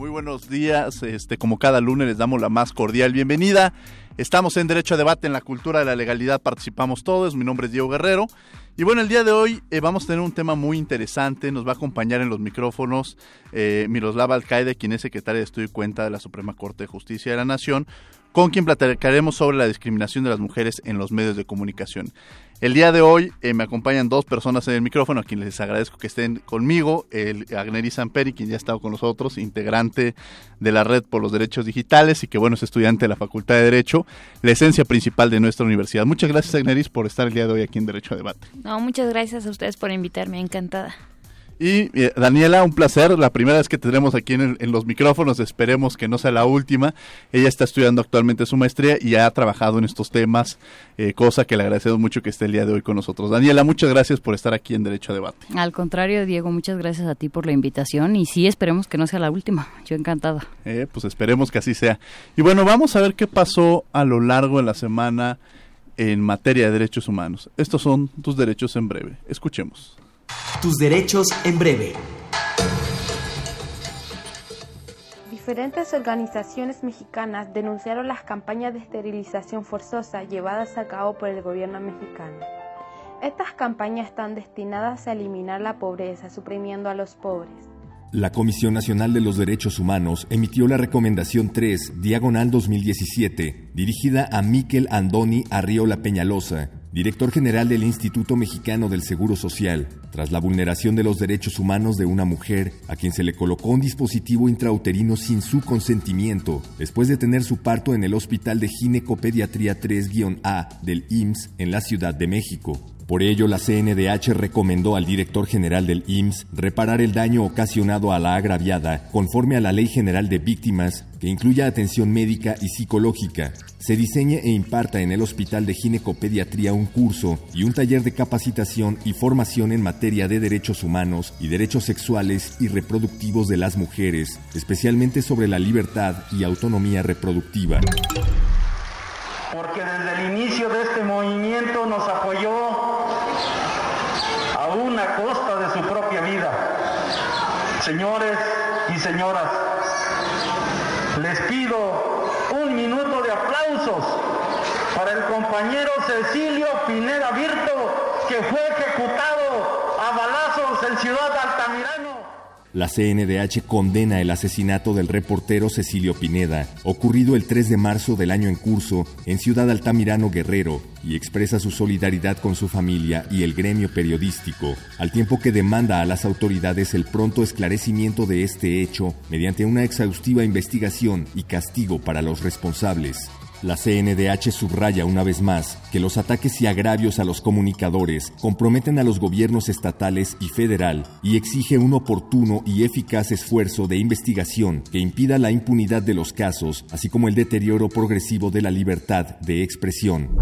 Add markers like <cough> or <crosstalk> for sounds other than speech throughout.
Muy buenos días. Este, como cada lunes les damos la más cordial bienvenida. Estamos en Derecho a Debate en la cultura de la legalidad, participamos todos. Mi nombre es Diego Guerrero. Y bueno, el día de hoy eh, vamos a tener un tema muy interesante. Nos va a acompañar en los micrófonos eh, Miroslava Alcaide, quien es secretaria de Estudio y Cuenta de la Suprema Corte de Justicia de la Nación, con quien platicaremos sobre la discriminación de las mujeres en los medios de comunicación. El día de hoy eh, me acompañan dos personas en el micrófono, a quienes les agradezco que estén conmigo. El Agneri Samperi, quien ya ha estado con nosotros, integrante de la Red por los Derechos Digitales y que, bueno, es estudiante de la Facultad de Derecho, la esencia principal de nuestra universidad. Muchas gracias, Agneris, por estar el día de hoy aquí en Derecho a Debate. No, muchas gracias a ustedes por invitarme, encantada. Y eh, Daniela, un placer. La primera vez que tendremos aquí en, los micrófonos, esperemos que no sea la última. Ella está estudiando actualmente su maestría y ha trabajado en estos temas, eh, cosa que le agradecemos mucho que esté el día de hoy con nosotros. Daniela, muchas gracias por estar aquí en Derecho a Debate. Al contrario, Diego, muchas gracias a ti por la invitación y sí, esperemos que no sea la última. Yo encantada. Eh, pues esperemos que así sea. Y bueno, vamos a ver qué pasó a lo largo de la semana en materia de derechos humanos. Estos son tus derechos en breve. Escuchemos. Tus derechos en breve. Diferentes organizaciones mexicanas denunciaron las campañas de esterilización forzosa llevadas a cabo por el gobierno mexicano. Estas campañas están destinadas a eliminar la pobreza, suprimiendo a los pobres. La Comisión Nacional de los Derechos Humanos emitió la Recomendación 3, diagonal 2017, dirigida a Miquel Andoni Arriola Peñalosa, director general del Instituto Mexicano del Seguro Social, tras la vulneración de los derechos humanos de una mujer a quien se le colocó un dispositivo intrauterino sin su consentimiento, después de tener su parto en el Hospital de Ginecopediatría 3-A del IMSS en la Ciudad de México. Por ello, la CNDH recomendó al director general del IMSS reparar el daño ocasionado a la agraviada conforme a la Ley General de Víctimas, que incluya atención médica y psicológica. Se diseñe e imparta en el Hospital de Ginecopediatría un curso y un taller de capacitación y formación en materia de derechos humanos y derechos sexuales y reproductivos de las mujeres, especialmente sobre la libertad y autonomía reproductiva. Porque desde el inicio de este movimiento nos apoyó a costa de su propia vida. Señores y señoras, les pido un minuto de aplausos para el compañero Cecilio Pineda Virto, que fue ejecutado a balazos en Ciudad Altamirano. La CNDH condena el asesinato del reportero Cecilio Pineda, ocurrido el 3 de marzo del año en curso en Ciudad Altamirano Guerrero, y expresa su solidaridad con su familia y el gremio periodístico, al tiempo que demanda a las autoridades el pronto esclarecimiento de este hecho mediante una exhaustiva investigación y castigo para los responsables. La CNDH subraya una vez más que los ataques y agravios a los comunicadores comprometen a los gobiernos estatales y federal y exige un oportuno y eficaz esfuerzo de investigación que impida la impunidad de los casos, así como el deterioro progresivo de la libertad de expresión.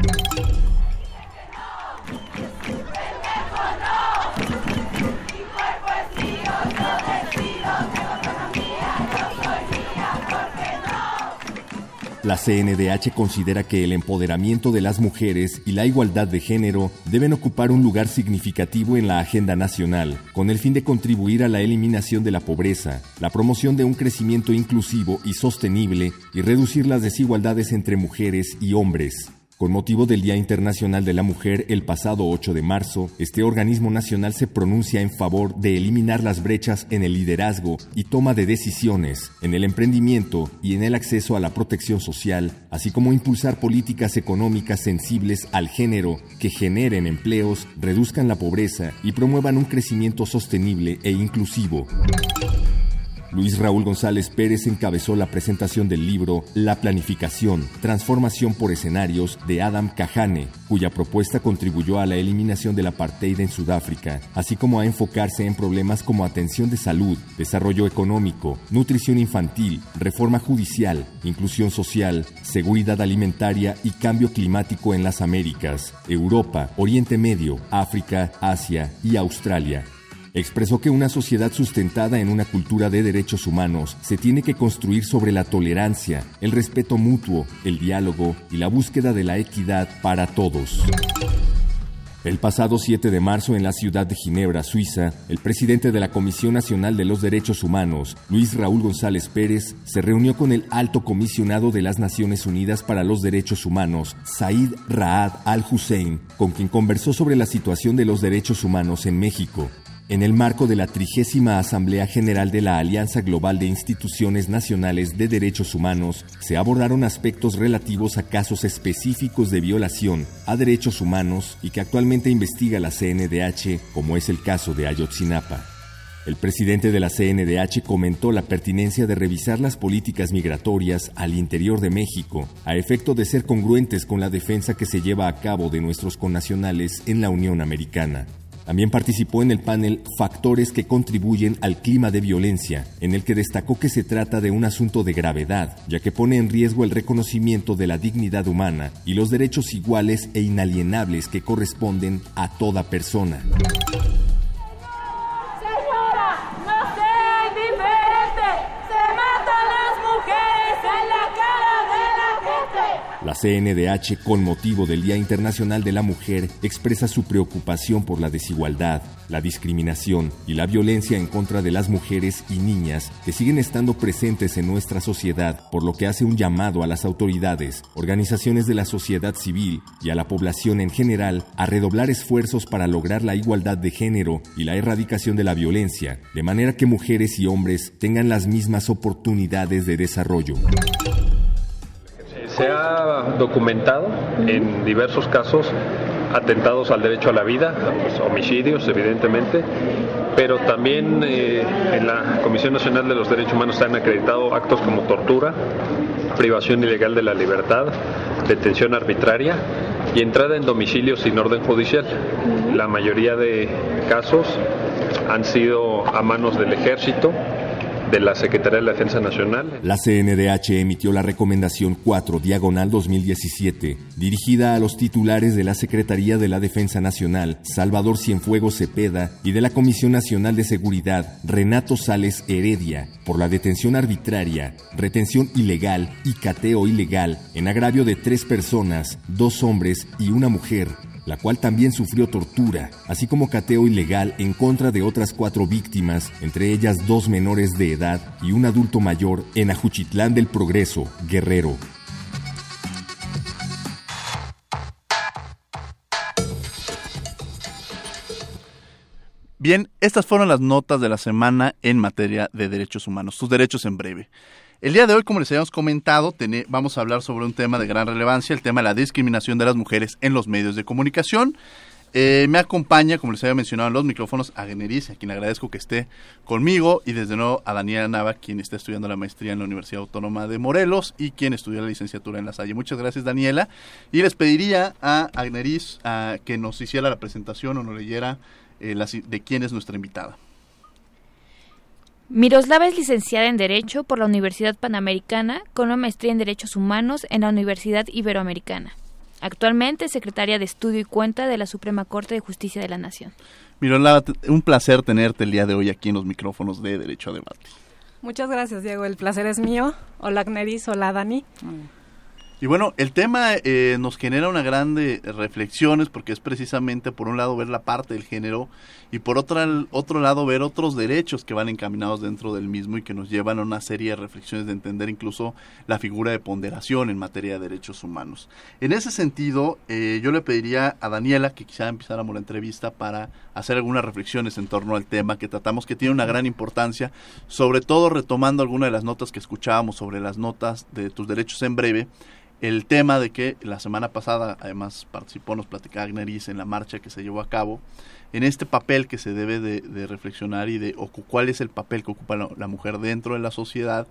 La CNDH considera que el empoderamiento de las mujeres y la igualdad de género deben ocupar un lugar significativo en la agenda nacional, con el fin de contribuir a la eliminación de la pobreza, la promoción de un crecimiento inclusivo y sostenible y reducir las desigualdades entre mujeres y hombres. Con motivo del Día Internacional de la Mujer el pasado 8 de marzo, este organismo nacional se pronuncia en favor de eliminar las brechas en el liderazgo y toma de decisiones, en el emprendimiento y en el acceso a la protección social, así como impulsar políticas económicas sensibles al género que generen empleos, reduzcan la pobreza y promuevan un crecimiento sostenible e inclusivo. Luis Raúl González Pérez encabezó la presentación del libro La planificación, transformación por escenarios de Adam Kahane, cuya propuesta contribuyó a la eliminación del apartheid en Sudáfrica, así como a enfocarse en problemas como atención de salud, desarrollo económico, nutrición infantil, reforma judicial, inclusión social, seguridad alimentaria y cambio climático en las Américas, Europa, Oriente Medio, África, Asia y Australia. Expresó que una sociedad sustentada en una cultura de derechos humanos se tiene que construir sobre la tolerancia, el respeto mutuo, el diálogo y la búsqueda de la equidad para todos. El pasado 7 de marzo en la ciudad de Ginebra, Suiza, el presidente de la Comisión Nacional de los Derechos Humanos, Luis Raúl González Pérez, se reunió con el alto comisionado de las Naciones Unidas para los Derechos Humanos, Said Raad al-Hussein, con quien conversó sobre la situación de los derechos humanos en México. En el marco de la trigésima Asamblea General de la Alianza Global de Instituciones Nacionales de Derechos Humanos, se abordaron aspectos relativos a casos específicos de violación a derechos humanos y que actualmente investiga la CNDH, como es el caso de Ayotzinapa. El presidente de la CNDH comentó la pertinencia de revisar las políticas migratorias al interior de México, a efecto de ser congruentes con la defensa que se lleva a cabo de nuestros connacionales en la Unión Americana. También participó en el panel Factores que contribuyen al clima de violencia, en el que destacó que se trata de un asunto de gravedad, ya que pone en riesgo el reconocimiento de la dignidad humana y los derechos iguales e inalienables que corresponden a toda persona. La CNDH, con motivo del Día Internacional de la Mujer, expresa su preocupación por la desigualdad, la discriminación y la violencia en contra de las mujeres y niñas que siguen estando presentes en nuestra sociedad, por lo que hace un llamado a las autoridades, organizaciones de la sociedad civil y a la población en general a redoblar esfuerzos para lograr la igualdad de género y la erradicación de la violencia, de manera que mujeres y hombres tengan las mismas oportunidades de desarrollo se ha documentado en diversos casos atentados al derecho a la vida, pues, homicidios evidentemente, pero también eh, en la Comisión Nacional de los Derechos Humanos se han acreditado actos como tortura, privación ilegal de la libertad, detención arbitraria y entrada en domicilio sin orden judicial. La mayoría de casos han sido a manos del ejército, de la Secretaría de la Defensa Nacional. La CNDH emitió la recomendación 4 diagonal 2017, dirigida a los titulares de la Secretaría de la Defensa Nacional, Salvador Cienfuegos Cepeda, y de la Comisión Nacional de Seguridad, Renato Sales Heredia, por la detención arbitraria, retención ilegal y cateo ilegal en agravio de tres personas, dos hombres y una mujer, la cual también sufrió tortura, así como cateo ilegal en contra de otras cuatro víctimas, entre ellas dos menores de edad y un adulto mayor en Ajuchitlán del Progreso, Guerrero. Bien, estas fueron las notas de la semana en materia de derechos humanos, tus derechos en breve. El día de hoy, como les habíamos comentado, vamos a hablar sobre un tema de gran relevancia, el tema de la discriminación de las mujeres en los medios de comunicación. Eh, me acompaña, como les había mencionado en los micrófonos, a a quien agradezco que esté conmigo, y desde nuevo a Daniela Nava, quien está estudiando la maestría en la Universidad Autónoma de Morelos y quien estudió la licenciatura en La Salle. Muchas gracias, Daniela. Y les pediría a Agneris a que nos hiciera la presentación o nos leyera eh, de quién es nuestra invitada. Miroslava es licenciada en Derecho por la Universidad Panamericana con una maestría en Derechos Humanos en la Universidad Iberoamericana. Actualmente es secretaria de Estudio y Cuenta de la Suprema Corte de Justicia de la Nación. Miroslava, un placer tenerte el día de hoy aquí en los micrófonos de Derecho a Debate. Muchas gracias, Diego. El placer es mío. Hola, Agneris. Hola, Dani. Y bueno, el tema eh, nos genera una grande reflexiones porque es precisamente por un lado ver la parte del género y por otro, otro lado ver otros derechos que van encaminados dentro del mismo y que nos llevan a una serie de reflexiones de entender incluso la figura de ponderación en materia de derechos humanos. En ese sentido, eh, yo le pediría a Daniela que quizá empezáramos la entrevista para hacer algunas reflexiones en torno al tema que tratamos que tiene una gran importancia, sobre todo retomando algunas de las notas que escuchábamos sobre las notas de tus derechos en breve el tema de que la semana pasada, además participó, nos platicaba Agneris en la marcha que se llevó a cabo, en este papel que se debe de, reflexionar y de cuál es el papel que ocupa la, mujer dentro de la sociedad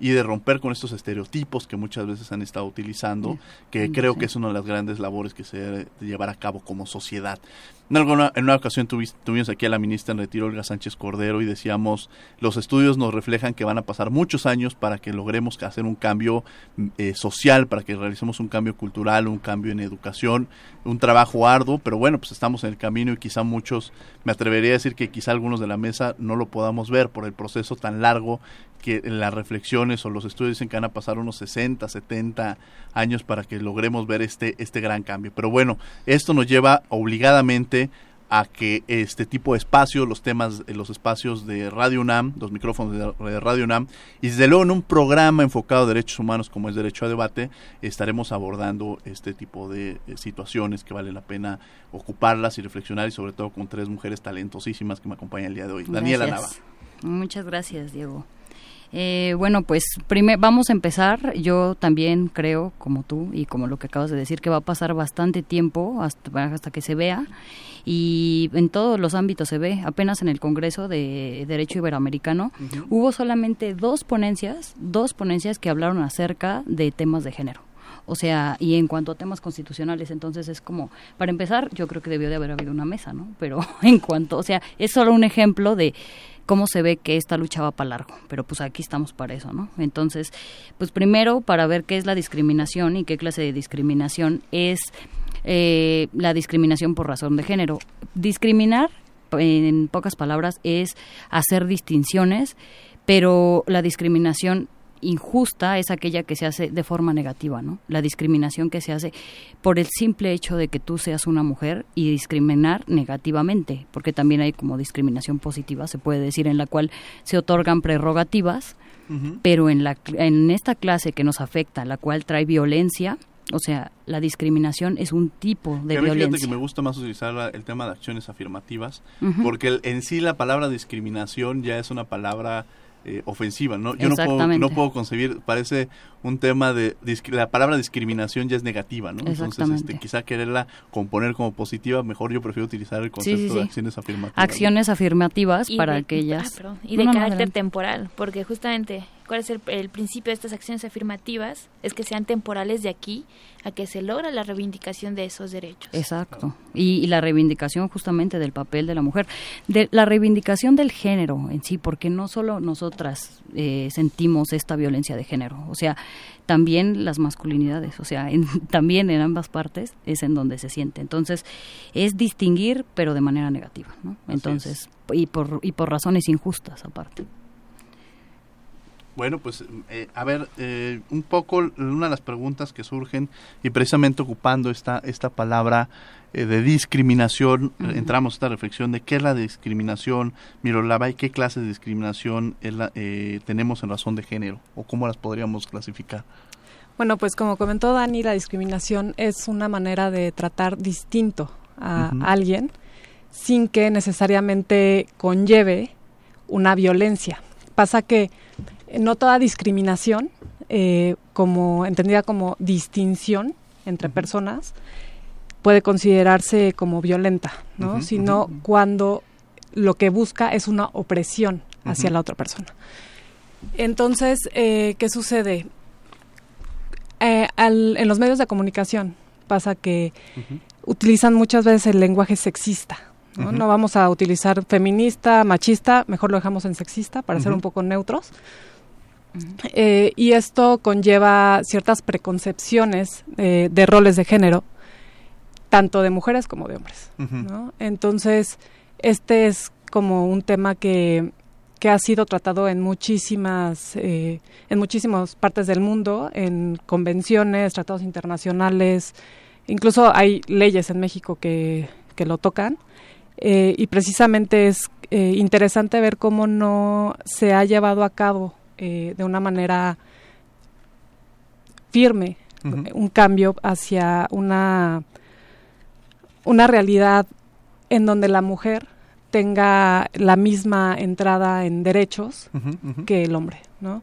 y de romper con estos estereotipos que muchas veces han estado utilizando, que creo que es una de las grandes labores que se debe llevar a cabo como sociedad. En, alguna, en una ocasión tuvimos aquí a la ministra en retiro, Olga Sánchez Cordero, y decíamos, los estudios nos reflejan que van a pasar muchos años para que logremos hacer un cambio eh, social, para que realicemos un cambio cultural, un cambio en educación, un trabajo arduo, pero bueno, pues estamos en el camino y quizá muchos, me atrevería a decir que quizá algunos de la mesa no lo podamos ver por el proceso tan largo que las o los estudios dicen que van a pasar unos 60, 70 años para que logremos ver este, este gran cambio. Pero bueno, esto nos lleva obligadamente a que este tipo de espacios, los temas, los espacios de Radio UNAM, los micrófonos de Radio UNAM, y desde luego en un programa enfocado a derechos humanos como es Derecho a Debate, estaremos abordando este tipo de eh, situaciones que vale la pena ocuparlas y reflexionar, y sobre todo con tres mujeres talentosísimas que me acompañan el día de hoy. Daniela Nava. Muchas gracias, Diego. Eh, bueno, pues vamos a empezar. Yo también creo, como tú y como lo que acabas de decir, que va a pasar bastante tiempo hasta, hasta que se vea. Y en todos los ámbitos se ve. Apenas en el Congreso de Derecho Iberoamericano hubo solamente dos ponencias, dos ponencias que hablaron acerca de temas de género. O sea, y en cuanto a temas constitucionales, entonces es como, para empezar, yo creo que debió de haber habido una mesa, ¿no? Pero <laughs> en cuanto, o sea, es solo un ejemplo de cómo se ve que esta lucha va para largo, pero pues aquí estamos para eso, ¿no? Entonces, pues primero para ver qué es la discriminación y qué clase de discriminación es eh, la discriminación por razón de género. Discriminar, en pocas palabras, es hacer distinciones, pero la discriminación injusta es aquella que se hace de forma negativa, ¿no? La discriminación que se hace por el simple hecho de que tú seas una mujer y discriminar negativamente, porque también hay como discriminación positiva, se puede decir, en la cual se otorgan prerrogativas, pero en la en esta clase que nos afecta, la cual trae violencia, o sea, la discriminación es un tipo de violencia. que me gusta más utilizar el tema de acciones afirmativas, porque en sí la palabra discriminación ya es una palabra eh, ofensiva, ¿no? Yo no puedo, no puedo concebir, parece un tema de, la palabra discriminación ya es negativa, ¿no? Entonces, este, quizá quererla componer como positiva, mejor yo prefiero utilizar el concepto de acciones afirmativas. Acciones afirmativas para aquellas... Ah, y de carácter temporal, porque justamente cuál es el, principio de estas acciones afirmativas, es que sean temporales de aquí a que se logra la reivindicación de esos derechos. Exacto. Y, la reivindicación justamente del papel de la mujer, de la reivindicación del género en sí, porque no solo nosotras eh, sentimos esta violencia de género, o sea, también las masculinidades, o sea, <laughs> también en ambas partes es en donde se siente. Entonces, es distinguir, pero de manera negativa, ¿no? Entonces, y por, y por razones injustas aparte. Bueno, pues eh, a ver, eh, un poco una de las preguntas que surgen y precisamente ocupando esta, esta palabra eh, de discriminación, entramos a esta reflexión de qué es la discriminación, Mirolava, y qué clase de discriminación tenemos en razón de género o cómo las podríamos clasificar. Bueno, pues como comentó Dani, la discriminación es una manera de tratar distinto a alguien sin que necesariamente conlleve una violencia. Pasa que no toda discriminación, eh, como entendida como distinción entre personas, puede considerarse como violenta, ¿no? Sino cuando lo que busca es una opresión hacia la otra persona. Entonces, eh, ¿qué sucede? Eh, en los medios de comunicación pasa que utilizan muchas veces el lenguaje sexista. ¿no? ¿no? vamos a utilizar feminista, machista, mejor lo dejamos en sexista para ser un poco neutros. Eh, y esto conlleva ciertas preconcepciones eh, de roles de género, tanto de mujeres como de hombres. Entonces, este es como un tema que, que ha sido tratado en muchísimas, eh, en muchísimas partes del mundo, en convenciones, tratados internacionales, incluso hay leyes en México que, que lo tocan. y precisamente es interesante ver cómo no se ha llevado a cabo eh, de una manera firme un cambio hacia una, una realidad en donde la mujer tenga la misma entrada en derechos que el hombre, ¿no?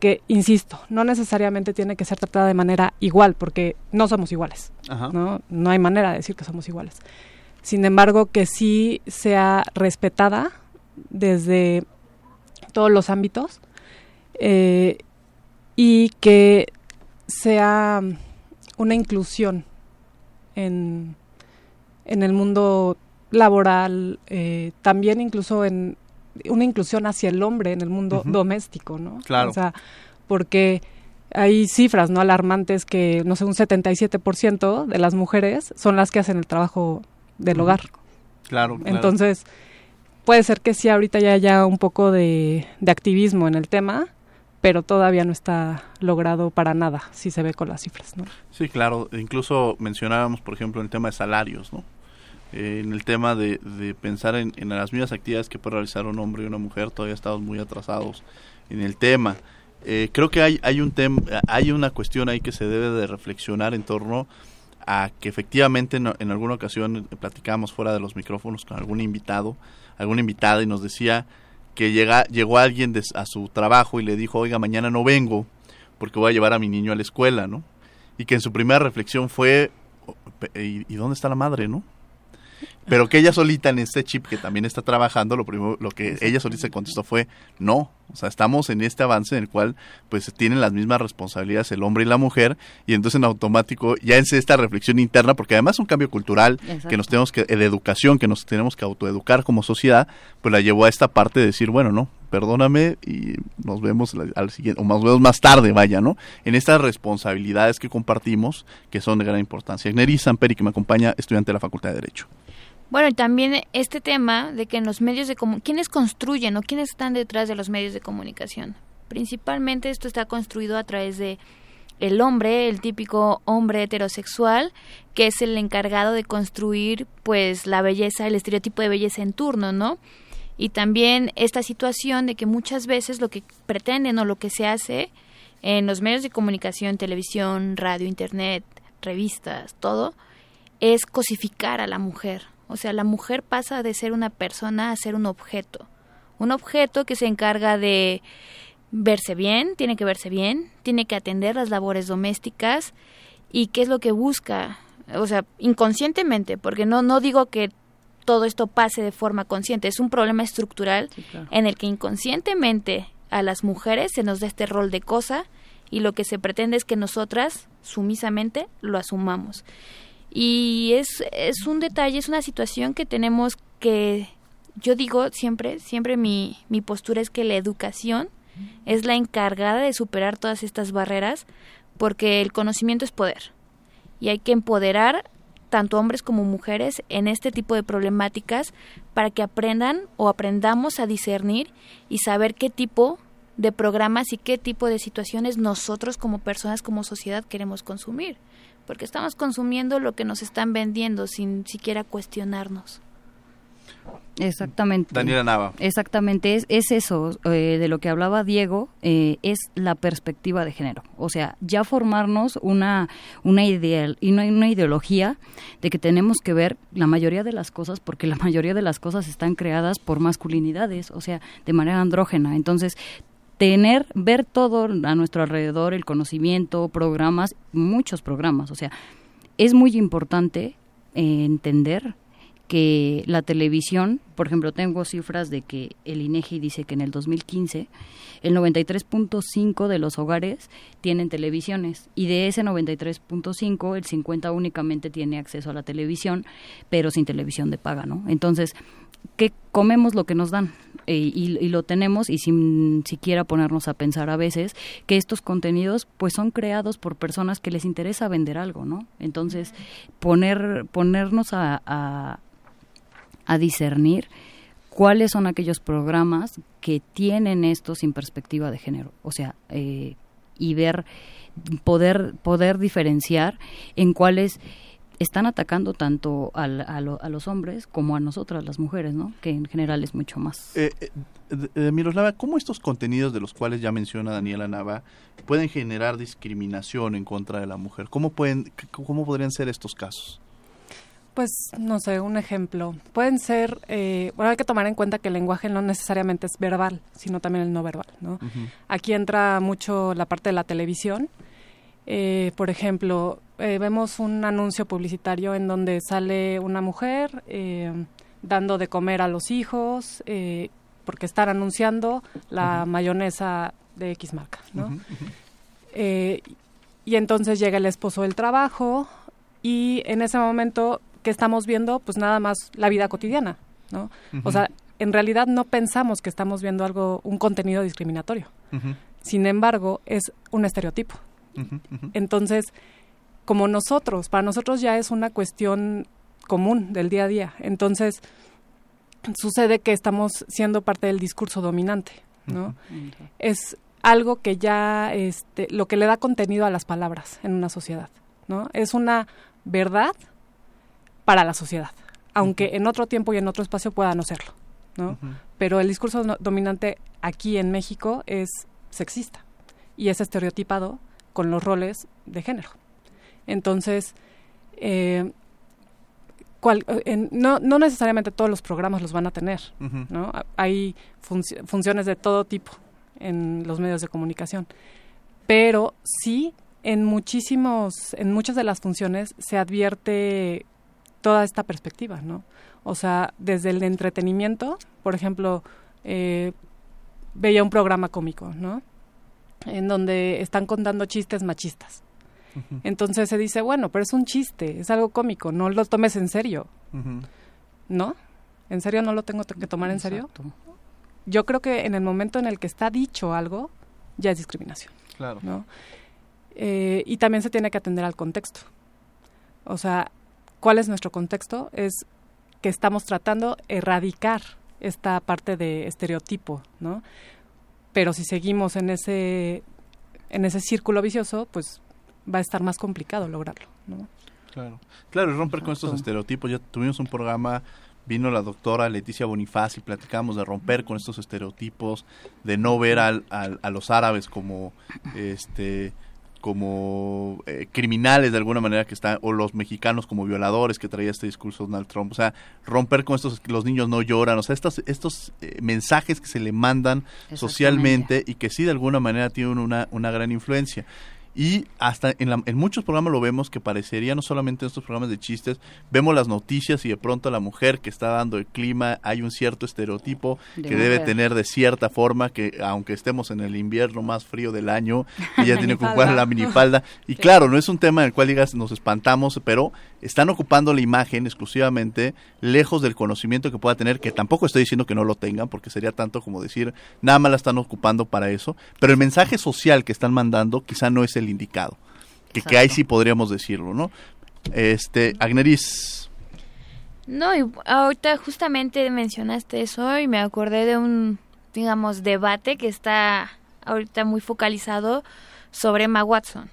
Que, insisto, no necesariamente tiene que ser tratada de manera igual, porque no somos iguales, ¿no? No hay manera de decir que somos iguales. sin embargo que sí sea respetada desde todos los ámbitos eh, y que sea una inclusión en, en el mundo laboral, eh, también incluso en una inclusión hacia el hombre en el mundo doméstico, ¿no? Claro. O sea, porque hay cifras no alarmantes que, no sé, un 77% de las mujeres son las que hacen el trabajo del hogar. Claro, claro. Entonces, puede ser que sí ahorita ya haya un poco de, de activismo en el tema, pero todavía no está logrado para nada, si se ve con las cifras, ¿no? Sí, claro. Incluso mencionábamos, por ejemplo, el tema de salarios, ¿no? Eh, en el tema de, de pensar en, en, las mismas actividades que puede realizar un hombre y una mujer, todavía estamos muy atrasados en el tema. Eh, creo que hay, un tema, hay una cuestión ahí que se debe de reflexionar en torno a que efectivamente en, en alguna ocasión platicábamos fuera de los micrófonos con algún invitado, alguna invitada y nos decía que llega, llegó alguien de, a su trabajo y le dijo, oiga, mañana no vengo porque voy a llevar a mi niño a la escuela, ¿no? Y que en su primera reflexión fue, ¿y, y dónde está la madre, no? Pero que ella solita en este chip que también está trabajando, lo primero, lo que ella solita se contestó fue no, o sea, estamos en este avance en el cual pues tienen las mismas responsabilidades el hombre y la mujer y entonces en automático ya es esta reflexión interna porque además es un cambio cultural Exacto. que nos tenemos que de educación que nos tenemos que autoeducar como sociedad, pues la llevó a esta parte de decir, bueno, no, perdóname y nos vemos al siguiente, o nos vemos más tarde, vaya, ¿no? En estas responsabilidades que compartimos, que son de gran importancia. Neri Samperi, que me acompaña, estudiante de la Facultad de Derecho. Bueno, y también este tema de que en los medios de comunicación, ¿quiénes construyen o quiénes están detrás de los medios de comunicación? Principalmente esto está construido a través de el hombre, el típico hombre heterosexual, que es el encargado de construir pues la belleza, el estereotipo de belleza en turno, ¿no? Y también esta situación de que muchas veces lo que pretenden o lo que se hace en los medios de comunicación, televisión, radio, internet, revistas, todo, es cosificar a la mujer. O sea, la mujer pasa de ser una persona a ser un objeto. Un objeto que se encarga de verse bien, tiene que verse bien, tiene que atender las labores domésticas y qué es lo que busca, o sea, inconscientemente, porque no no digo que todo esto pase de forma consciente, es un problema estructural sí, claro. en el que inconscientemente a las mujeres se nos da este rol de cosa y lo que se pretende es que nosotras sumisamente lo asumamos. Y es, es un detalle, es una situación que tenemos que, yo digo siempre, siempre mi, mi postura es que la educación es la encargada de superar todas estas barreras porque el conocimiento es poder. Y hay que empoderar tanto hombres como mujeres en este tipo de problemáticas para que aprendan o aprendamos a discernir y saber qué tipo de programas y qué tipo de situaciones nosotros como personas, como sociedad queremos consumir porque estamos consumiendo lo que nos están vendiendo sin siquiera cuestionarnos. Exactamente. Daniela Nava. Exactamente, es, es eso eh, de lo que hablaba Diego, eh, es la perspectiva de género. O sea, ya formarnos una, una, ideal, y una ideología de que tenemos que ver la mayoría de las cosas, porque la mayoría de las cosas están creadas por masculinidades, o sea, de manera andrógena. Entonces, tener, ver todo a nuestro alrededor, el conocimiento, programas, muchos programas. O sea, es muy importante eh, entender que la televisión, por ejemplo, tengo cifras de que el INEGI dice que en el 2015 el 93.5 de los hogares tienen televisiones y de ese 93.5 el 50 únicamente tiene acceso a la televisión, pero sin televisión de paga, ¿no? Entonces, ¿qué comemos lo que nos dan? Eh, y, y, lo tenemos y sin siquiera ponernos a pensar a veces que estos contenidos pues son creados por personas que les interesa vender algo, ¿no? Entonces, poner, ponernos a, a, a discernir cuáles son aquellos programas que tienen esto sin perspectiva de género, o sea, eh, y ver, poder, poder diferenciar en cuáles están atacando tanto al, a, lo, a, los hombres como a nosotras, las mujeres, ¿no? Que en general es mucho más. Eh, eh, Miroslava, ¿cómo estos contenidos de los cuales ya menciona Daniela Nava pueden generar discriminación en contra de la mujer? ¿Cómo, pueden, cómo podrían ser estos casos? Pues, no sé, un ejemplo. Pueden ser, eh, bueno, hay que tomar en cuenta que el lenguaje no necesariamente es verbal, sino también el no verbal, ¿no? Uh -huh. Aquí entra mucho la parte de la televisión Eh, por ejemplo, eh, vemos un anuncio publicitario en donde sale una mujer eh, dando de comer a los hijos porque están anunciando la mayonesa de X marca, ¿no? y entonces llega el esposo del trabajo y en ese momento que estamos viendo, pues nada más la vida cotidiana, ¿no? O sea, en realidad no pensamos que estamos viendo algo, un contenido discriminatorio. Sin embargo, es un estereotipo. Entonces, como nosotros, para nosotros ya es una cuestión común del día a día. Entonces, sucede que estamos siendo parte del discurso dominante, ¿no? Es algo que ya, este, lo que le da contenido a las palabras en una sociedad, ¿no? Es una verdad para la sociedad, aunque en otro tiempo y en otro espacio pueda no serlo, ¿no? Pero el discurso dominante aquí en México es sexista y es estereotipado con los roles de género. Entonces, eh, no, no, necesariamente todos los programas los van a tener, ¿no? Hay funciones de todo tipo en los medios de comunicación, pero sí en muchísimos, en muchas de las funciones se advierte toda esta perspectiva, ¿no? O sea, desde el entretenimiento, por ejemplo, eh, veía un programa cómico, ¿no? En donde están contando chistes machistas. Entonces se dice, bueno, pero es un chiste, es algo cómico, no lo tomes en serio. ¿No? ¿En serio no lo tengo que tomar en serio? Yo creo que en el momento en el que está dicho algo, ya es discriminación. Claro. ¿no? Eh, y también se tiene que atender al contexto. O sea, ¿cuál es nuestro contexto? Es que estamos tratando erradicar esta parte de estereotipo, ¿no? Pero si seguimos en ese en ese círculo vicioso, pues va a estar más complicado lograrlo, ¿no? Claro, claro, romper con estos estereotipos. Ya tuvimos un programa, vino la doctora Leticia Bonifaz y platicamos de romper con estos estereotipos, de no ver al, a los árabes como este como eh, criminales de alguna manera que están, o los mexicanos como violadores que traía este discurso Donald Trump, o sea, romper con estos, los niños no lloran, o sea, estos, estos eh, mensajes que se le mandan socialmente y que sí de alguna manera tienen una, una gran influencia. Y hasta en, en, muchos programas lo vemos que parecería, no solamente en estos programas de chistes, vemos las noticias y de pronto la mujer que está dando el clima, hay un cierto estereotipo que debe tener de cierta forma, que aunque estemos en el invierno más frío del año, <laughs> ella tiene que ocupar la minifalda. Y <laughs> claro, no es un tema en el cual digas nos espantamos, pero están ocupando la imagen exclusivamente lejos del conocimiento que pueda tener, que tampoco estoy diciendo que no lo tengan, porque sería tanto como decir, nada más la están ocupando para eso, pero el mensaje social que están mandando quizá no es el indicado. Que, que ahí sí podríamos decirlo, ¿no? Este, Agneris. No, y ahorita justamente mencionaste eso y me acordé de un, digamos, debate que está ahorita muy focalizado sobre Emma Watson.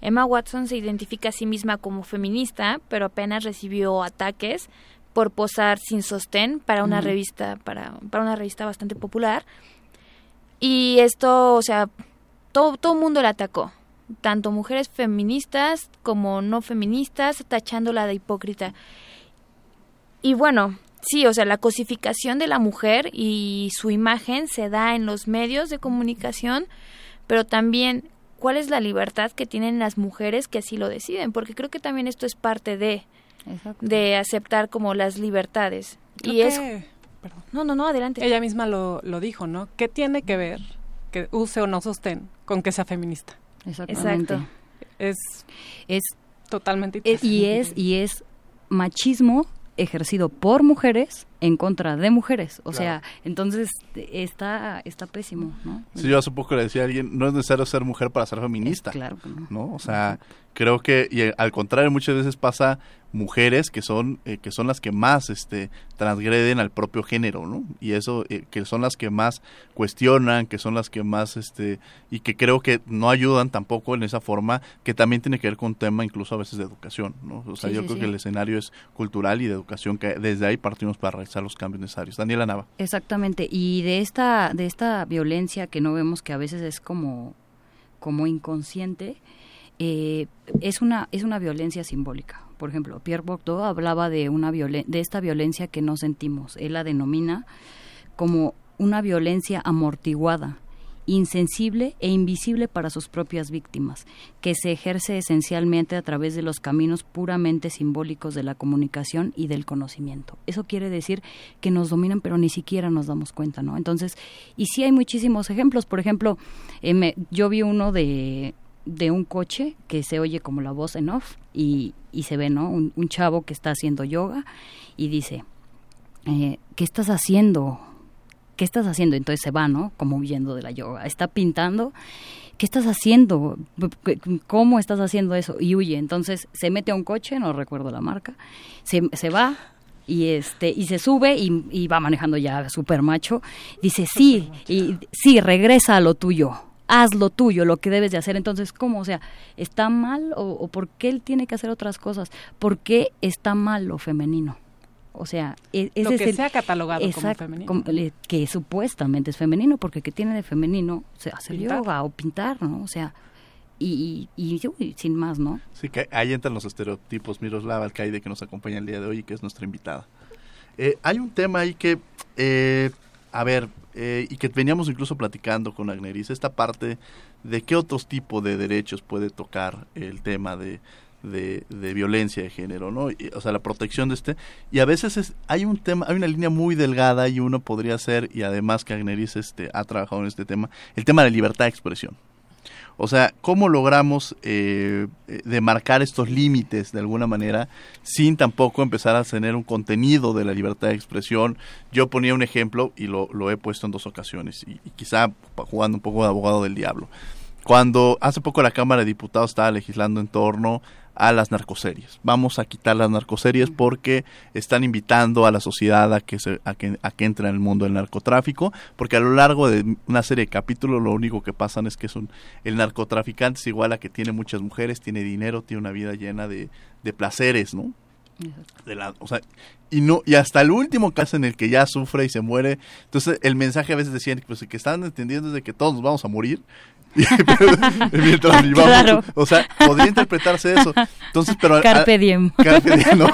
Emma Watson se identifica a sí misma como feminista, pero apenas recibió ataques por posar sin sostén para una revista para, para una revista bastante popular. Y esto, o sea, todo todo mundo la atacó tanto mujeres feministas como no feministas, tachándola de hipócrita. Y bueno, sí, o sea, la cosificación de la mujer y su imagen se da en los medios de comunicación, pero también cuál es la libertad que tienen las mujeres que así lo deciden, porque creo que también esto es parte de, de aceptar como las libertades. y es... No, no, no, adelante. Ella misma lo, lo dijo, ¿no? ¿Qué tiene que ver que use o no sostén con que sea feminista? Exacto. Es, es totalmente y es y es machismo ejercido por mujeres en contra de mujeres. O sea, entonces está, está pésimo, ¿no? Sí, yo hace poco le decía a alguien, no es necesario ser mujer para ser feminista. claro que no. ¿no? O sea, creo que, y al contrario, muchas veces pasa mujeres que son eh, que son las que más este transgreden al propio género no y eso eh, que son las que más cuestionan que son las que más este y que creo que no ayudan tampoco en esa forma que también tiene que ver con tema incluso a veces de educación no o sea yo creo que el escenario es cultural y de educación que desde ahí partimos para realizar los cambios necesarios. Daniela Nava. Exactamente y de esta de esta violencia que no vemos que a veces es como como inconsciente eh, es una es una violencia simbólica. Por ejemplo, Pierre Bourdieu hablaba de, una de esta violencia que no sentimos. Él la denomina como una violencia amortiguada insensible e invisible para sus propias víctimas, que se ejerce esencialmente a través de los caminos puramente simbólicos de la comunicación y del conocimiento. Eso quiere decir que nos dominan, pero ni siquiera nos damos cuenta, ¿no? Entonces, y sí hay muchísimos ejemplos. Por ejemplo, eh, yo vi uno de de un coche que se oye como la voz en off y, y se ve, ¿no? Un, chavo que está haciendo yoga y dice, eh, ¿qué estás haciendo? ¿Qué estás haciendo? Entonces se va, ¿no? Como huyendo de la yoga. Está pintando. ¿Qué estás haciendo? ¿Cómo estás haciendo eso? Y huye. Entonces se mete a un coche, no recuerdo la marca, se, se va y este y se sube y, y va manejando ya super macho. Dice, sí, y sí, regresa a lo tuyo haz lo tuyo, lo que debes de hacer. Entonces, ¿cómo? O sea, ¿está mal o, o, por qué él tiene que hacer otras cosas? ¿Por qué está mal lo femenino? O sea, e, ese lo que es el, sea catalogado como femenino. Como, que supuestamente es femenino, porque que tiene de femenino o sea, hacer pintar. yoga o pintar, ¿no? O sea, y, y, y, sin más, ¿no? Sí, que ahí entran los estereotipos. Miroslava Alcaide, que nos acompaña el día de hoy y que es nuestra invitada. Eh, hay un tema ahí que, eh, a ver, eh, y que veníamos incluso platicando con Agneris, esta parte de qué otros tipos de derechos puede tocar el tema de, de, violencia de género, ¿no? Y, o sea, la protección de este. Y a veces es, hay un tema, hay una línea muy delgada y uno podría ser, y además que Agneris este, ha trabajado en este tema, el tema de libertad de expresión. O sea, ¿cómo logramos eh, demarcar estos límites de alguna manera sin tampoco empezar a tener un contenido de la libertad de expresión? Yo ponía un ejemplo y lo, lo he puesto en dos ocasiones y, y quizá jugando un poco de abogado del diablo. Cuando hace poco la Cámara de Diputados estaba legislando en torno a las narcoseries. Vamos a quitar las narcoseries porque están invitando a la sociedad a que, se, a que, a que entre en el mundo del narcotráfico, porque a lo largo de una serie de capítulos lo único que pasan es que es un, el narcotraficante es igual a que tiene muchas mujeres, tiene dinero, tiene una vida llena de, de placeres, ¿no? De la, o sea, y no y hasta el último caso en el que ya sufre y se muere entonces el mensaje a veces decían pues, que están entendiendo es de que todos nos vamos a morir <laughs> mientras <laughs> vivamos, claro. o sea, podría interpretarse eso. Entonces, pero carpe diem. <laughs> Carpe diem no.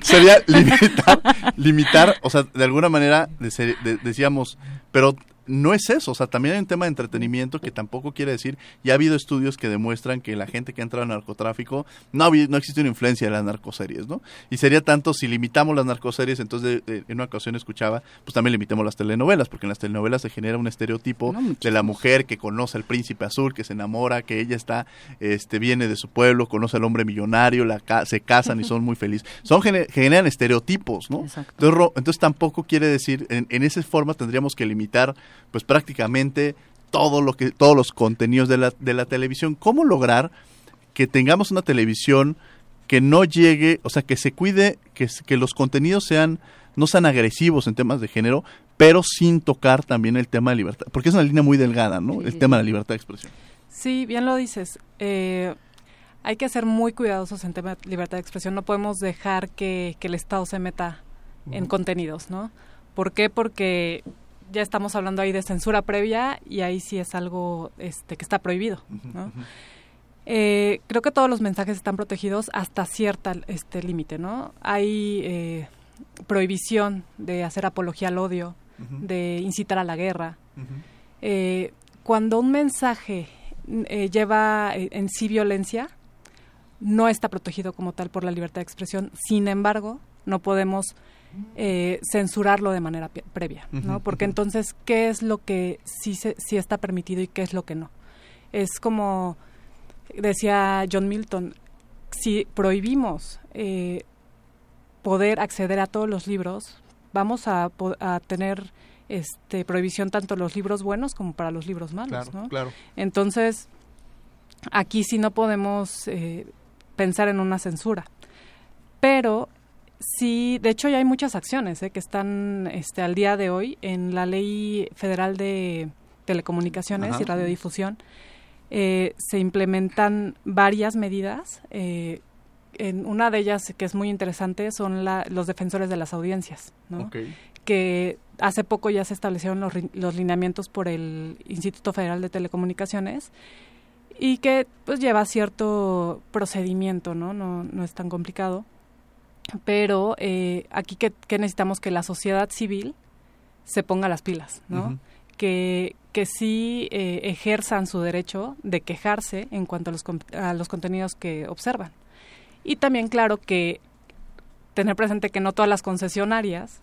Sería limitar, limitar, o sea, de alguna manera de, de, decíamos, pero no es eso, o sea, también hay un tema de entretenimiento que tampoco quiere decir, ya ha habido estudios que demuestran que la gente que ha entrado al narcotráfico, no, ha, no existe una influencia de las narcoseries, ¿no? Y sería tanto, si limitamos las narcoseries, entonces de, de, en una ocasión escuchaba, pues también limitemos las telenovelas, porque en las telenovelas se genera un estereotipo no, de la mujer que conoce al príncipe azul, que se enamora, que ella está, este, viene de su pueblo, conoce al hombre millonario, la, se casan y son muy felices. Son, generan estereotipos, ¿no? Entonces, entonces tampoco quiere decir, en, en esa forma tendríamos que limitar pues prácticamente todo lo que todos los contenidos de la, de la televisión. ¿Cómo lograr que tengamos una televisión que no llegue, o sea, que se cuide, que, que los contenidos sean no sean agresivos en temas de género, pero sin tocar también el tema de libertad, porque es una línea muy delgada, ¿no? Sí. El tema de la libertad de expresión. Sí, bien lo dices. Eh, hay que ser muy cuidadosos en tema de libertad de expresión. No podemos dejar que, que el Estado se meta uh -huh. en contenidos, ¿no? ¿Por qué? Porque ya estamos hablando ahí de censura previa y ahí sí es algo este, que está prohibido. ¿no? Uh -huh. eh, creo que todos los mensajes están protegidos hasta cierto este, límite. ¿no? Hay eh, prohibición de hacer apología al odio, uh -huh. de incitar a la guerra. Uh -huh. eh, cuando un mensaje eh, lleva eh, en sí violencia, no está protegido como tal por la libertad de expresión. Sin embargo, no podemos eh, censurarlo de manera previa, ¿no? Porque entonces, ¿qué es lo que sí, se, sí está permitido y qué es lo que no? Es como decía John Milton, si prohibimos eh, poder acceder a todos los libros, vamos a, a, tener este prohibición tanto los libros buenos como para los libros malos, claro, ¿no? Claro. Entonces, aquí sí no podemos eh, pensar en una censura. Pero Sí, de hecho ya hay muchas acciones ¿eh? que están este, al día de hoy en la Ley Federal de Telecomunicaciones Ajá. y Radiodifusión. Eh, se implementan varias medidas. Eh, en una de ellas que es muy interesante son la, los defensores de las audiencias, ¿no? Okay. que hace poco ya se establecieron los, los lineamientos por el Instituto Federal de Telecomunicaciones y que pues lleva cierto procedimiento, ¿no? No, no es tan complicado pero eh, aquí que, que, necesitamos que la sociedad civil se ponga las pilas, ¿no? Uh -huh. que, que sí eh, ejerzan su derecho de quejarse en cuanto a los, a los contenidos que observan. Y también, claro, que tener presente que no todas las concesionarias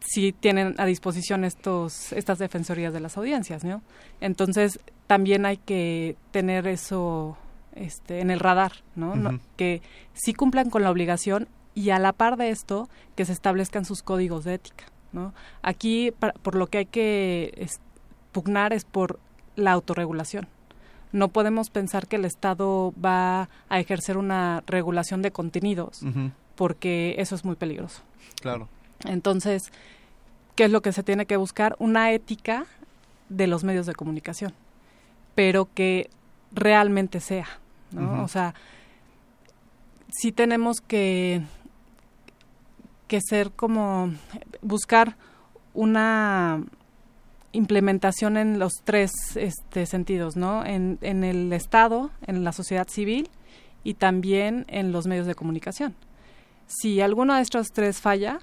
sí tienen a disposición estos estas defensorías de las audiencias, ¿no? Entonces, también hay que tener eso este, en el radar, ¿no? Que sí cumplan con la obligación y a la par de esto, que se establezcan sus códigos de ética, ¿no? Aquí, por lo que hay que pugnar es por la autorregulación. No podemos pensar que el Estado va a ejercer una regulación de contenidos, porque eso es muy peligroso. Claro. Entonces, ¿qué es lo que se tiene que buscar? Una ética de los medios de comunicación, pero que realmente sea, ¿no? O sea, sí tenemos que, que ser como, buscar una implementación en los tres este, sentidos, ¿no? En, en el Estado, en la sociedad civil y también en los medios de comunicación. Si alguno de estos tres falla,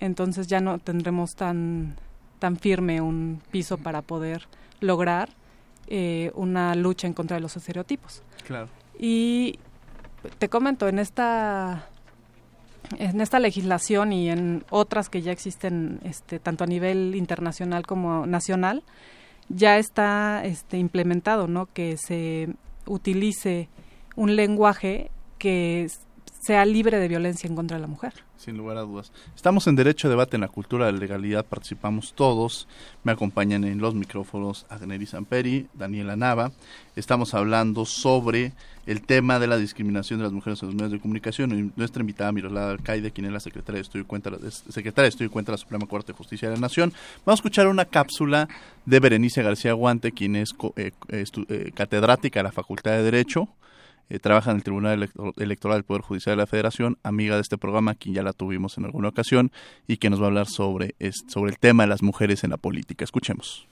entonces ya no tendremos tan, tan firme un piso para poder lograr eh, una lucha en contra de los estereotipos. Claro. Y te comento, en esta en esta legislación y en otras que ya existen este, tanto a nivel internacional como nacional, ya está este, implementado, ¿no? Que se utilice un lenguaje que sea libre de violencia en contra de la mujer. Sin lugar a dudas. Estamos en Derecho, Debate en la Cultura de la Legalidad, participamos todos. Me acompañan en los micrófonos Agneri Samperi, Daniela Nava. Estamos hablando sobre el tema de la discriminación de las mujeres en los medios de comunicación. Nuestra invitada Miroslava Alcaide, quien es la secretaria de Estudio y Cuenta, secretaria de Estudio Cuenta de la Suprema Corte de Justicia de la Nación. Vamos a escuchar una cápsula de Berenice García Guante, quien es eh, eh, catedrática de la Facultad de Derecho eh, trabaja en el Tribunal Electoral del Poder Judicial de la Federación, amiga de este programa, quien ya la tuvimos en alguna ocasión y que nos va a hablar sobre, sobre el tema de las mujeres en la política. Escuchemos.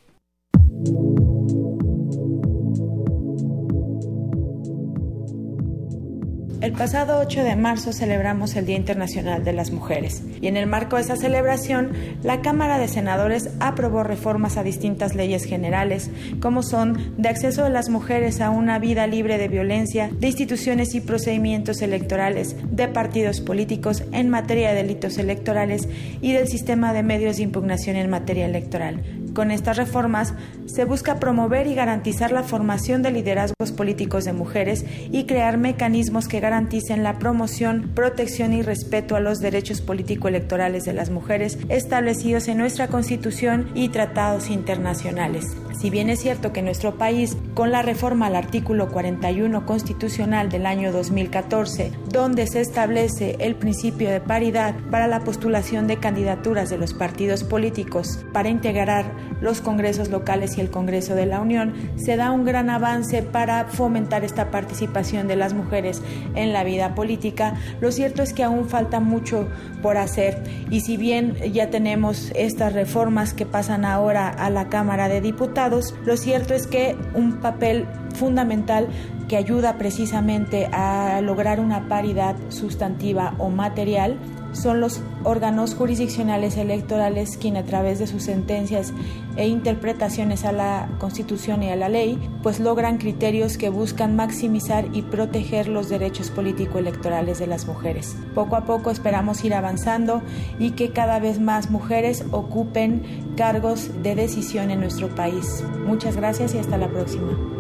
El pasado 8 de marzo celebramos el Día Internacional de las Mujeres y en el marco de esa celebración la Cámara de Senadores aprobó reformas a distintas leyes generales como son de acceso de las mujeres a una vida libre de violencia, de instituciones y procedimientos electorales, de partidos políticos en materia de delitos electorales y del sistema de medios de impugnación en materia electoral. Con estas reformas se busca promover y garantizar la formación de liderazgos políticos de mujeres y crear mecanismos que garanticen la promoción, protección y respeto a los derechos político-electorales de las mujeres establecidos en nuestra Constitución y tratados internacionales. Si bien es cierto que nuestro país, con la reforma al artículo 41 constitucional del año 2014, donde se establece el principio de paridad para la postulación de candidaturas de los partidos políticos para integrar los congresos locales y el Congreso de la Unión, se da un gran avance para fomentar esta participación de las mujeres en la vida política. Lo cierto es que aún falta mucho por hacer y si bien ya tenemos estas reformas que pasan ahora a la Cámara de Diputados, lo cierto es que un papel fundamental que ayuda precisamente a lograr una paridad sustantiva o material son los órganos jurisdiccionales electorales quienes a través de sus sentencias e interpretaciones a la Constitución y a la ley, pues logran criterios que buscan maximizar y proteger los derechos político-electorales de las mujeres. Poco a poco esperamos ir avanzando y que cada vez más mujeres ocupen cargos de decisión en nuestro país. Muchas gracias y hasta la próxima.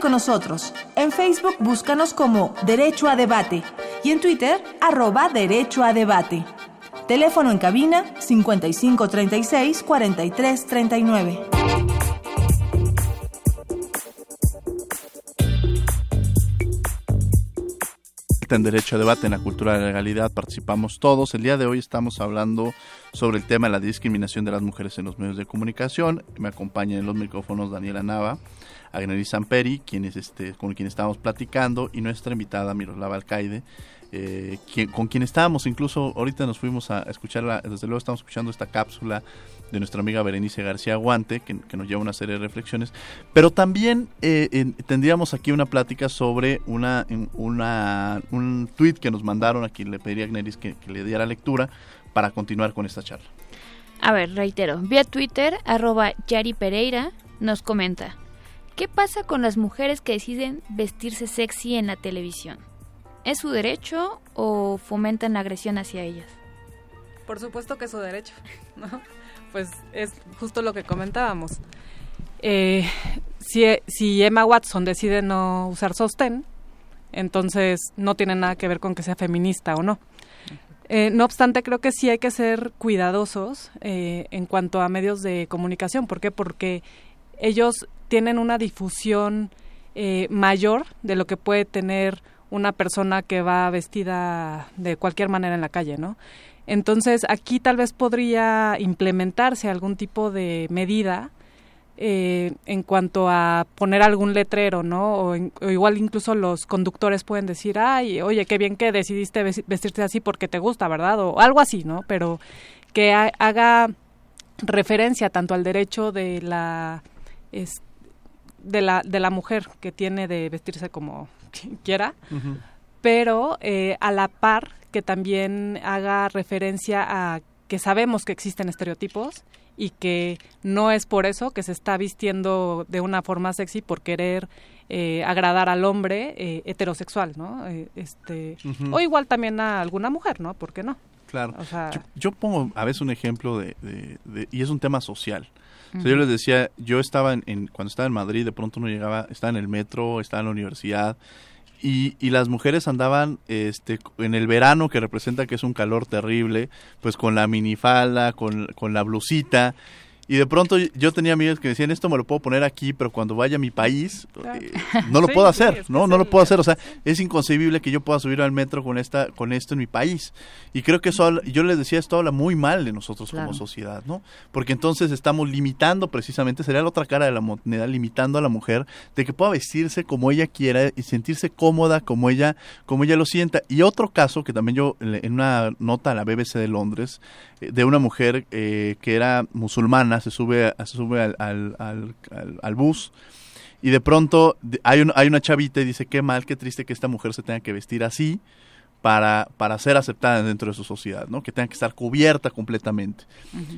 Con nosotros. En Facebook búscanos como Derecho a Debate y en Twitter arroba Derecho a Debate. Teléfono en cabina 5536 4339. En Derecho a Debate en la Cultura de la Legalidad participamos todos. El día de hoy estamos hablando sobre el tema de la discriminación de las mujeres en los medios de comunicación. Me acompaña en los micrófonos Daniela Nava, Agnelli Samperi, quien este, con quien estamos platicando, y nuestra invitada Miroslava Alcaide, eh, con quien estábamos. Incluso ahorita nos fuimos a escucharla, desde luego estamos escuchando esta cápsula de nuestra amiga Berenice García Guante, que, nos lleva una serie de reflexiones. Pero también eh, tendríamos aquí una plática sobre una, una, un tweet que nos mandaron a quien le pediría a Gneris que, que le diera lectura para continuar con esta charla. A ver, reitero, vía Twitter, arroba Yari Pereira, nos comenta, ¿qué pasa con las mujeres que deciden vestirse sexy en la televisión? ¿Es su derecho o fomentan la agresión hacia ellas? Por supuesto que es su derecho, <laughs> ¿no? Pues es justo lo que comentábamos. Eh, si, si Emma Watson decide no usar sostén, entonces no tiene nada que ver con que sea feminista o no. Eh, no obstante, creo que sí hay que ser cuidadosos eh, en cuanto a medios de comunicación. ¿Por qué? Porque ellos tienen una difusión mayor de lo que puede tener una persona que va vestida de cualquier manera en la calle, ¿no? Entonces, aquí tal vez podría implementarse algún tipo de medida eh, en cuanto a poner algún letrero, ¿no? O, igual incluso los conductores pueden decir, ay, oye, qué bien que decidiste vestirte así porque te gusta, ¿verdad? O algo así, ¿no? Pero que haga referencia tanto al derecho de la, de la de la mujer que tiene de vestirse como <laughs> quiera, pero eh, a la par que también haga referencia a que sabemos que existen estereotipos y que no es por eso que se está vistiendo de una forma sexy por querer eh, agradar al hombre eh, heterosexual, ¿no? este, O igual también a alguna mujer, ¿no? ¿Por qué no? Claro. yo, pongo a veces un ejemplo de, y es un tema social. yo les decía, yo estaba en, cuando estaba en Madrid, de pronto uno llegaba, estaba en el metro, estaba en la universidad, y, y, las mujeres andaban este, en el verano, que representa que es un calor terrible, pues con la minifalda, con, con la blusita, y de pronto yo tenía amigos que decían, esto me lo puedo poner aquí, pero cuando vaya a mi país, eh, no lo <laughs> puedo hacer, ¿no? No lo puedo hacer. O sea, es inconcebible que yo pueda subir al metro con esta con esto en mi país. Y creo que eso, yo les decía, esto habla muy mal de nosotros como sociedad, ¿no? Porque entonces estamos limitando precisamente, sería la otra cara de la moneda, limitando a la mujer de que pueda vestirse como ella quiera y sentirse cómoda como ella, como ella lo sienta. Y otro caso que también yo, en una nota a la BBC de Londres, eh, de una mujer eh, que era musulmana, se sube, se sube al, al, al, bus y de pronto hay, un, hay una chavita y dice, qué mal, qué triste que esta mujer se tenga que vestir así para, para ser aceptada dentro de su sociedad, ¿no? que tenga que estar cubierta completamente.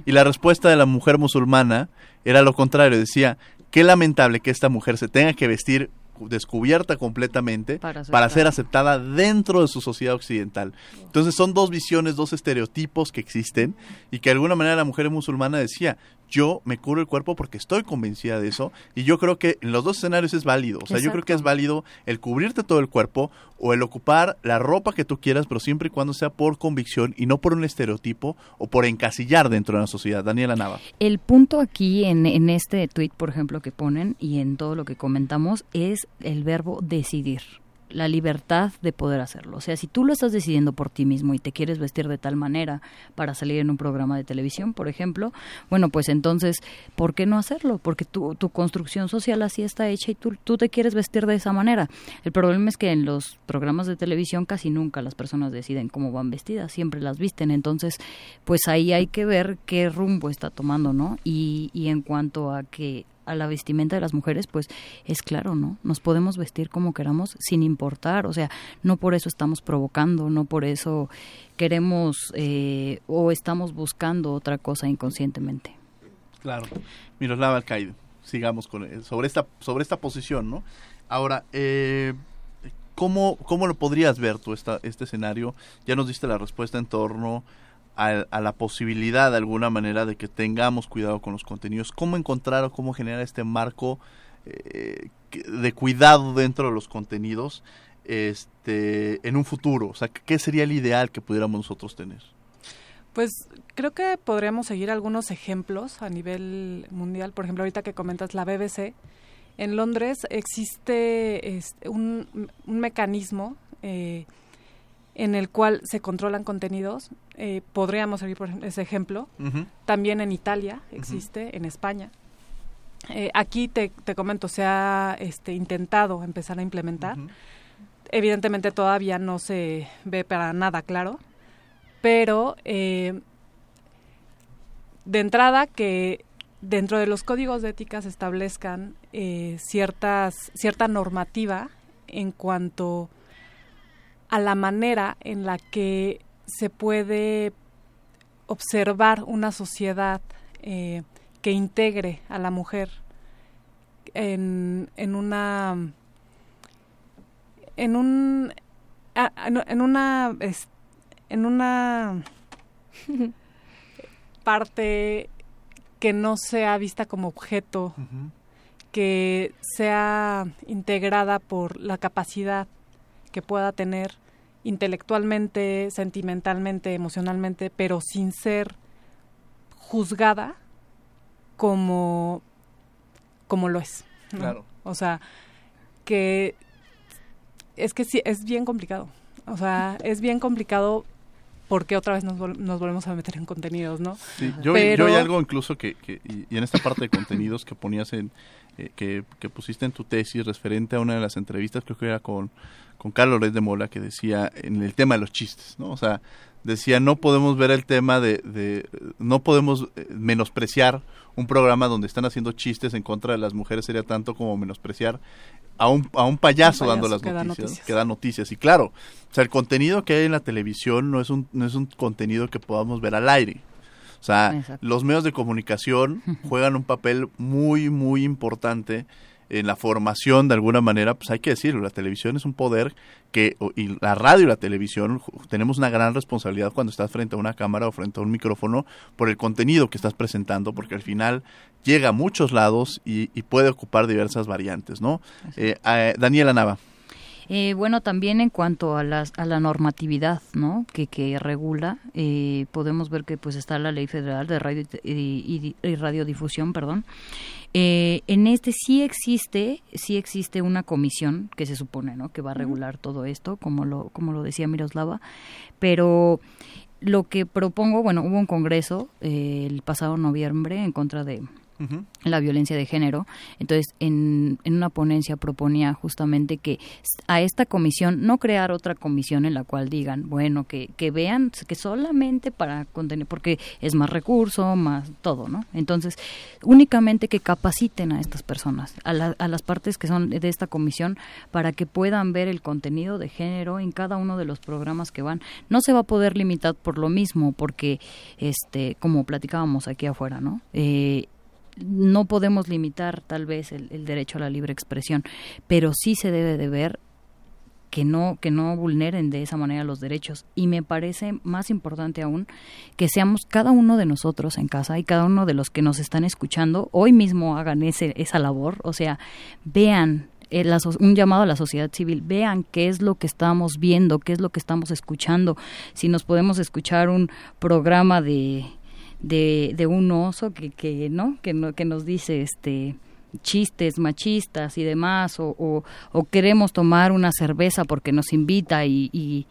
Y la respuesta de la mujer musulmana era lo contrario, decía, qué lamentable que esta mujer se tenga que vestir descubierta completamente para, ser aceptada dentro de su sociedad occidental. Entonces son dos visiones, dos estereotipos que existen y que de alguna manera la mujer musulmana decía, yo me curo el cuerpo porque estoy convencida de eso y yo creo que en los dos escenarios es válido. O sea, yo creo que es válido el cubrirte todo el cuerpo o el ocupar la ropa que tú quieras, pero siempre y cuando sea por convicción y no por un estereotipo o por encasillar dentro de la sociedad. Daniela Nava. El punto aquí en, en este tweet, por ejemplo, que ponen y en todo lo que comentamos es el verbo decidir la libertad de poder hacerlo. O sea, si tú lo estás decidiendo por ti mismo y te quieres vestir de tal manera para salir en un programa de televisión, por ejemplo, bueno, pues entonces, ¿por qué no hacerlo? Porque tu, tu construcción social así está hecha y tú, tú te quieres vestir de esa manera. El problema es que en los programas de televisión casi nunca las personas deciden cómo van vestidas, siempre las visten. Entonces, pues ahí hay que ver qué rumbo está tomando, ¿no? Y, y en cuanto a que a la vestimenta de las mujeres, pues es claro, ¿no? Nos podemos vestir como queramos sin importar, o sea, no por eso estamos provocando, no por eso queremos eh, o estamos buscando otra cosa inconscientemente. Claro. Miroslava Alcaide, sigamos con eh, sobre esta sobre esta posición, ¿no? Ahora, eh, ¿cómo, ¿cómo lo podrías ver tú esta, este escenario? Ya nos diste la respuesta en torno a, la posibilidad de alguna manera de que tengamos cuidado con los contenidos, cómo encontrar o cómo generar este marco eh, de cuidado dentro de los contenidos este, en un futuro, o sea, ¿qué sería el ideal que pudiéramos nosotros tener? Pues creo que podríamos seguir algunos ejemplos a nivel mundial, por ejemplo, ahorita que comentas la BBC, en Londres existe este, un, un mecanismo eh, en el cual se controlan contenidos. Eh, podríamos seguir por ese ejemplo. También en Italia existe, en España. Eh, aquí te, te, comento, se ha este, intentado empezar a implementar. evidentemente todavía no se ve para nada claro, pero eh, de entrada que dentro de los códigos de ética se establezcan ciertas, cierta normativa en cuanto a la manera en la que se puede observar una sociedad eh, que integre a la mujer en, en una en un en una en una <laughs> parte que no sea vista como objeto, que sea integrada por la capacidad que pueda tener intelectualmente, sentimentalmente, emocionalmente, pero sin ser juzgada como, como lo es. Claro. O sea, que es que sí, es bien complicado. O sea, es bien complicado porque otra vez nos, nos, volvemos a meter en contenidos, ¿no? Sí, yo, yo hay algo incluso que, que y, en esta parte de contenidos que ponías en, eh, que, que, pusiste en tu tesis referente a una de las entrevistas, creo que era con, con Carlos Reyes de Mola, que decía en el tema de los chistes, ¿no? O sea, decía, no podemos ver el tema de, de no podemos eh, menospreciar un programa donde están haciendo chistes en contra de las mujeres sería tanto como menospreciar a un, a un payaso, dando las noticias, que da noticias. Y claro, o sea, el contenido que hay en la televisión no es un, no es un contenido que podamos ver al aire. O sea, los medios de comunicación <laughs> juegan un papel muy, muy importante en la formación de alguna manera, pues hay que decirlo, la televisión es un poder que, y la radio y la televisión, tenemos una gran responsabilidad cuando estás frente a una cámara o frente a un micrófono por el contenido que estás presentando, porque al final llega a muchos lados y, puede ocupar diversas variantes, ¿no? Eh, eh, Daniela Nava. Eh, bueno, también en cuanto a, las, a la normatividad, ¿no? Que, que regula, eh, podemos ver que pues está la Ley Federal de Radio y, Radiodifusión, perdón. Eh, en este sí existe, sí existe una comisión que se supone, ¿no? Que va a regular todo esto, como lo, como lo decía Miroslava, pero lo que propongo, bueno, hubo un congreso el pasado noviembre en contra de la violencia de género. Entonces, en, en, una ponencia proponía justamente que a esta comisión, no crear otra comisión en la cual digan, bueno, que, que vean que solamente para contener, porque es más recurso, más todo, ¿no? Entonces, únicamente que capaciten a estas personas, a, a las partes que son de esta comisión, para que puedan ver el contenido de género en cada uno de los programas que van. No se va a poder limitar por lo mismo, porque, este, como platicábamos aquí afuera, ¿no? Eh, no podemos limitar tal vez el, derecho a la libre expresión, pero sí se debe de ver que no que no vulneren de esa manera los derechos. Y me parece más importante aún que seamos cada uno de nosotros en casa y cada uno de los que nos están escuchando hoy mismo hagan ese esa labor. O sea vean eh, un llamado a la sociedad civil, vean qué es lo que estamos viendo, qué es lo que estamos escuchando, si nos podemos escuchar un programa de, de, de un oso que, que, ¿no? Que, no, que nos dice este chistes machistas y demás, o, o, queremos tomar una cerveza porque nos invita y, y,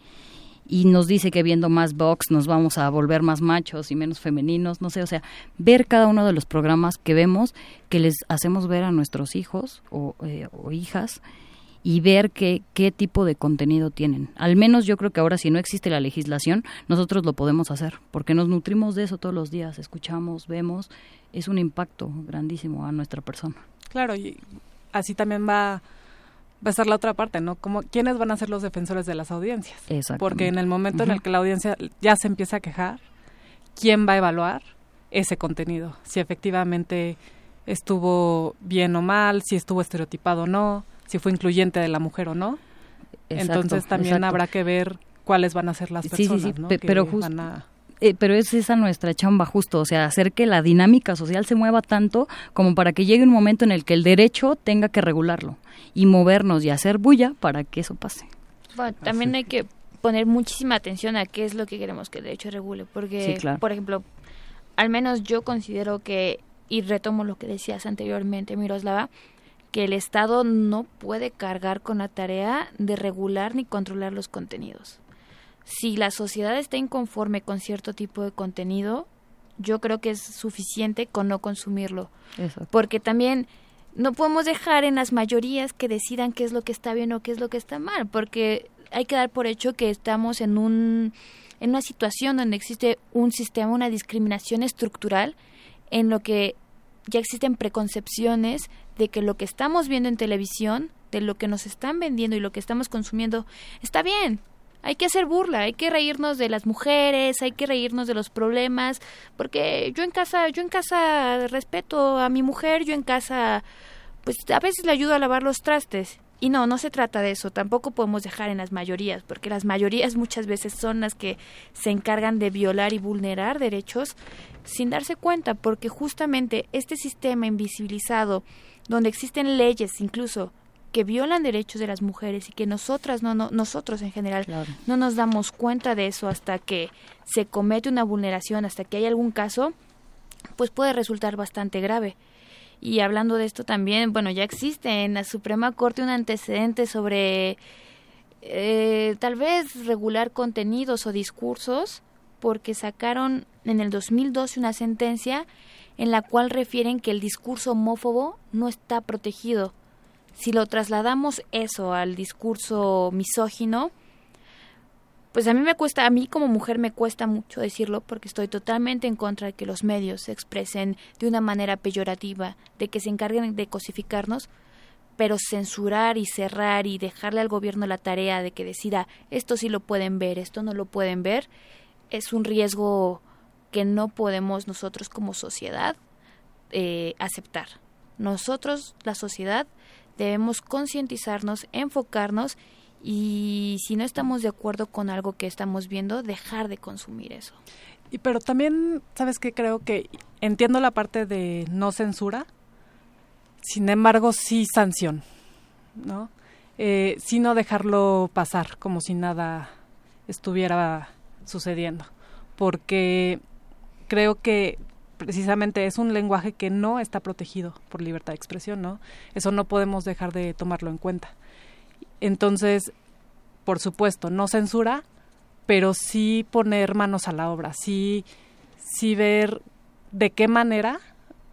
y, nos dice que viendo más box nos vamos a volver más machos y menos femeninos, no sé, o sea, ver cada uno de los programas que vemos, que les hacemos ver a nuestros hijos o, eh, o hijas, y ver qué, qué tipo de contenido tienen. Al menos yo creo que ahora si no existe la legislación, nosotros lo podemos hacer, porque nos nutrimos de eso todos los días, escuchamos, vemos, es un impacto grandísimo a nuestra persona. Claro, y así también va, va a estar la otra parte, ¿no? Como, ¿Quiénes van a ser los defensores de las audiencias? Porque en el momento en el que la audiencia ya se empieza a quejar, ¿quién va a evaluar ese contenido? Si efectivamente estuvo bien o mal, si estuvo estereotipado o no, si fue incluyente de la mujer o no. Entonces también habrá que ver cuáles van a ser las personas, sí, sí, sí, pero justo eh, pero es esa nuestra chamba justo, o sea, hacer que la dinámica social se mueva tanto como para que llegue un momento en el que el derecho tenga que regularlo y movernos y hacer bulla para que eso pase. Bueno, también hay que poner muchísima atención a qué es lo que queremos que el derecho regule, porque, por ejemplo, al menos yo considero que, y retomo lo que decías anteriormente, Miroslava, que el Estado no puede cargar con la tarea de regular ni controlar los contenidos. Si la sociedad está inconforme con cierto tipo de contenido, yo creo que es suficiente con no consumirlo. Porque también no podemos dejar en las mayorías que decidan qué es lo que está bien o qué es lo que está mal, porque hay que dar por hecho que estamos en un en una situación donde existe un sistema, una discriminación estructural en lo que ya existen preconcepciones de que lo que estamos viendo en televisión, de lo que nos están vendiendo y lo que estamos consumiendo está bien. Hay que hacer burla, hay que reírnos de las mujeres, hay que reírnos de los problemas, porque yo en casa, yo en casa respeto a mi mujer, yo en casa pues a veces le ayudo a lavar los trastes y no, no se trata de eso, tampoco podemos dejar en las mayorías, porque las mayorías muchas veces son las que se encargan de violar y vulnerar derechos sin darse cuenta, porque justamente este sistema invisibilizado, donde existen leyes incluso que violan derechos de las mujeres y que nosotras, no, no nosotros en general, no nos damos cuenta de eso hasta que se comete una vulneración, hasta que hay algún caso, pues puede resultar bastante grave. Y hablando de esto también, bueno, ya existe en la Suprema Corte un antecedente sobre eh, tal vez regular contenidos o discursos, porque sacaron en el 2012 una sentencia en la cual refieren que el discurso homófobo no está protegido. Si lo trasladamos eso al discurso misógino, pues a mí me cuesta, a mí como mujer me cuesta mucho decirlo porque estoy totalmente en contra de que los medios se expresen de una manera peyorativa, de que se encarguen de cosificarnos, pero censurar y cerrar y dejarle al gobierno la tarea de que decida esto sí lo pueden ver, esto no lo pueden ver, es un riesgo que no podemos nosotros como sociedad eh, aceptar. Nosotros, la sociedad, debemos concientizarnos, enfocarnos y si no estamos de acuerdo con algo que estamos viendo, dejar de consumir eso. Y pero también, ¿sabes qué? Creo que entiendo la parte de no censura, sin embargo sí sanción, ¿no? Eh, sino dejarlo pasar como si nada estuviera sucediendo, porque creo que precisamente es un lenguaje que no está protegido por libertad de expresión, ¿no? Eso no podemos dejar de tomarlo en cuenta. Entonces, por supuesto, no censura, pero sí poner manos a la obra, sí, sí ver de qué manera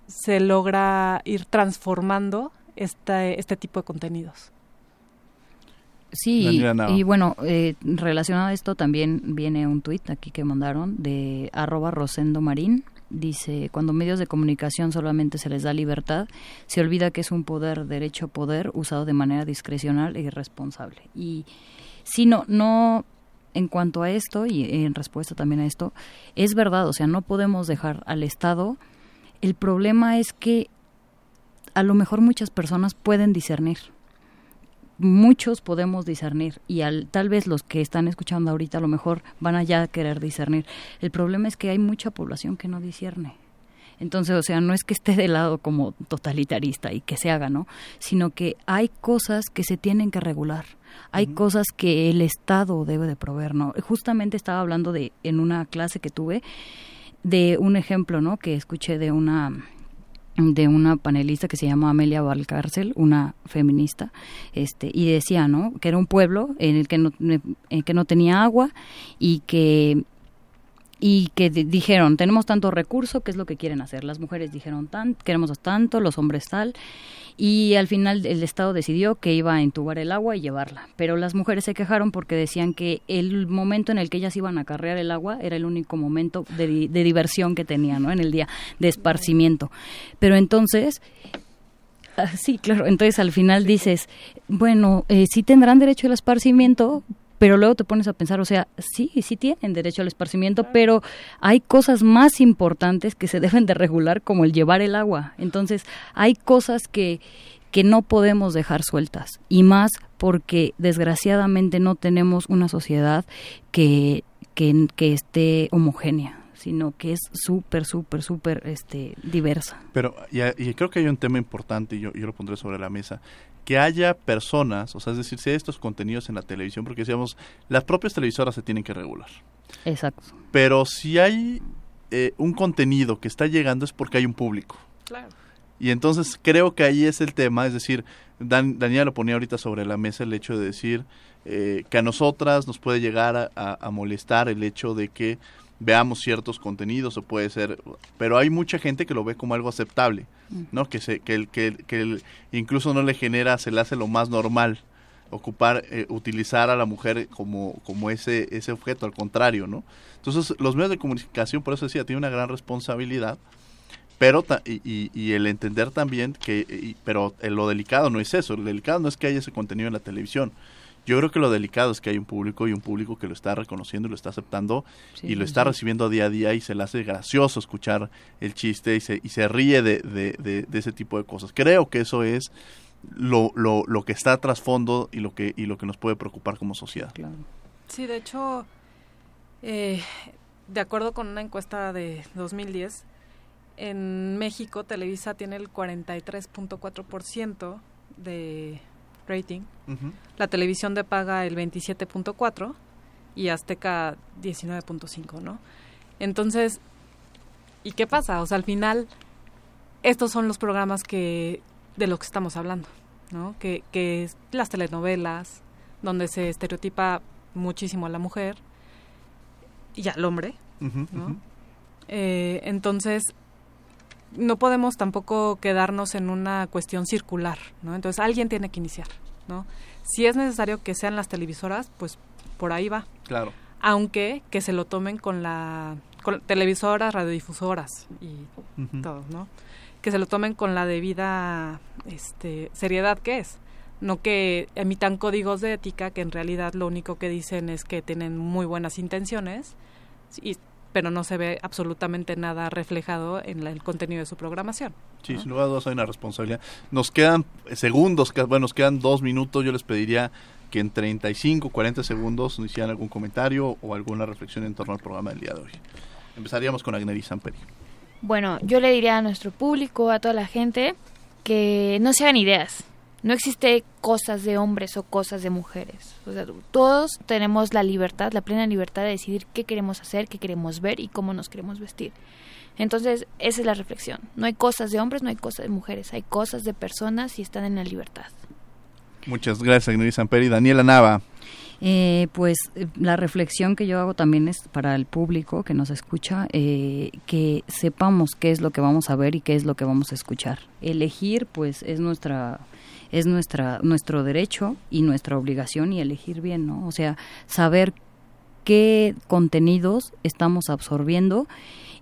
se logra ir transformando este, este tipo de contenidos. Sí, y, bueno, eh, relacionado a esto también viene un tuit aquí que mandaron de arroba Rosendo Marín, dice, cuando medios de comunicación solamente se les da libertad, se olvida que es un poder, derecho poder, usado de manera discrecional e irresponsable. Y si no, no, en cuanto a esto, y en respuesta también a esto, es verdad, o sea, no podemos dejar al Estado. El problema es que a lo mejor muchas personas pueden discernir muchos podemos discernir y al, tal vez los que están escuchando ahorita a lo mejor van a ya querer discernir. El problema es que hay mucha población que no discierne. Entonces, o sea, no es que esté de lado como totalitarista y que se haga, ¿no? Sino que hay cosas que se tienen que regular. Hay cosas que el Estado debe de proveer, ¿no? Justamente estaba hablando de, en una clase que tuve, de un ejemplo, ¿no? Que escuché de una de una panelista que se llama Amelia Valcárcel, una feminista, este, y decía, ¿no? Que era un pueblo en el que no, en que no tenía agua y que y que dijeron, tenemos tanto recurso, ¿qué es lo que quieren hacer? Las mujeres dijeron, tan, queremos tanto, los hombres tal, y al final el Estado decidió que iba a entubar el agua y llevarla. Pero las mujeres se quejaron porque decían que el momento en el que ellas iban a carrear el agua era el único momento de, diversión que tenían, ¿no? En el día de esparcimiento. Pero entonces ah, Sí, claro. Entonces al final dices, bueno, eh, sí tendrán derecho al esparcimiento, pero luego te pones a pensar, o sea, sí, sí tienen derecho al esparcimiento, pero hay cosas más importantes que se <laughs> deben de regular, como el llevar el agua. Entonces, hay cosas que, que no podemos dejar sueltas, y más porque desgraciadamente no tenemos una sociedad que, que, que esté homogénea sino que es súper, súper, súper este, diversa. Pero y, creo que hay un tema importante, y yo, yo lo pondré sobre la mesa, que haya personas, o sea, es decir, si hay estos contenidos en la televisión, porque decíamos, las propias televisoras se tienen que regular. Exacto. Pero si hay eh, un contenido que está llegando es porque hay un público. Claro. Y entonces creo que ahí es el tema, es decir, Dan, Daniela lo ponía ahorita sobre la mesa el hecho de decir eh, que a nosotras nos puede llegar a, molestar el hecho de que veamos ciertos contenidos o puede ser, pero hay mucha gente que lo ve como algo aceptable, ¿no? Que se, que el, que, que incluso no le genera, se le hace lo más normal ocupar, eh, utilizar a la mujer como, como ese, ese objeto, al contrario, ¿no? Entonces, los medios de comunicación, por eso decía, tienen una gran responsabilidad, pero y, y, el entender también que, pero lo delicado no es eso, lo delicado no es que haya ese contenido en la televisión, yo creo que lo delicado es que hay un público y un público que lo está reconociendo y lo está aceptando y lo está recibiendo día a día y se le hace gracioso escuchar el chiste y se, y se ríe de, de, de, ese tipo de cosas. Creo que eso es lo, lo, lo que está trasfondo y lo que, y lo que nos puede preocupar como sociedad. Sí, de hecho, eh, de acuerdo con una encuesta de 2010, en México Televisa tiene el 43.4% de rating. La televisión de paga el 27.4 y Azteca 19.5, ¿no? Entonces, ¿y qué pasa? O sea, al final, estos son los programas que de los que estamos hablando, ¿no? Que, que las telenovelas, donde se estereotipa muchísimo a la mujer y al hombre, ¿no? Eh, entonces, no podemos tampoco quedarnos en una cuestión circular, ¿no? Entonces alguien tiene que iniciar, ¿no? Si es necesario que sean las televisoras, pues por ahí va. Claro. Aunque que se lo tomen con la con televisoras, radiodifusoras y todo, ¿no? Que se lo tomen con la debida este, seriedad que es. No que emitan códigos de ética que en realidad lo único que dicen es que tienen muy buenas intenciones y pero no se ve absolutamente nada reflejado en el contenido de su programación. Sí, sin lugar a dudas hay una responsabilidad. Nos quedan segundos, bueno, nos quedan dos minutos. Yo les pediría que en 35, 40 segundos nos hicieran algún comentario o alguna reflexión en torno al programa del día de hoy. Empezaríamos con Agneris Samperi. Bueno, yo le diría a nuestro público, a toda la gente, que no se hagan ideas, no existe cosas de hombres o cosas de mujeres. O sea, todos tenemos la libertad, la plena libertad de decidir qué queremos hacer, qué queremos ver y cómo nos queremos vestir. Entonces, esa es la reflexión. No hay cosas de hombres, no hay cosas de mujeres, hay cosas de personas y están en la libertad. Muchas gracias, Agnelli Samperi. Daniela Nava. Eh, pues eh, la reflexión que yo hago también es para el público que nos escucha, eh, que sepamos qué es lo que vamos a ver y qué es lo que vamos a escuchar. Elegir, pues, es nuestra es nuestra nuestro derecho y nuestra obligación y elegir bien, ¿no? O sea, saber qué contenidos estamos absorbiendo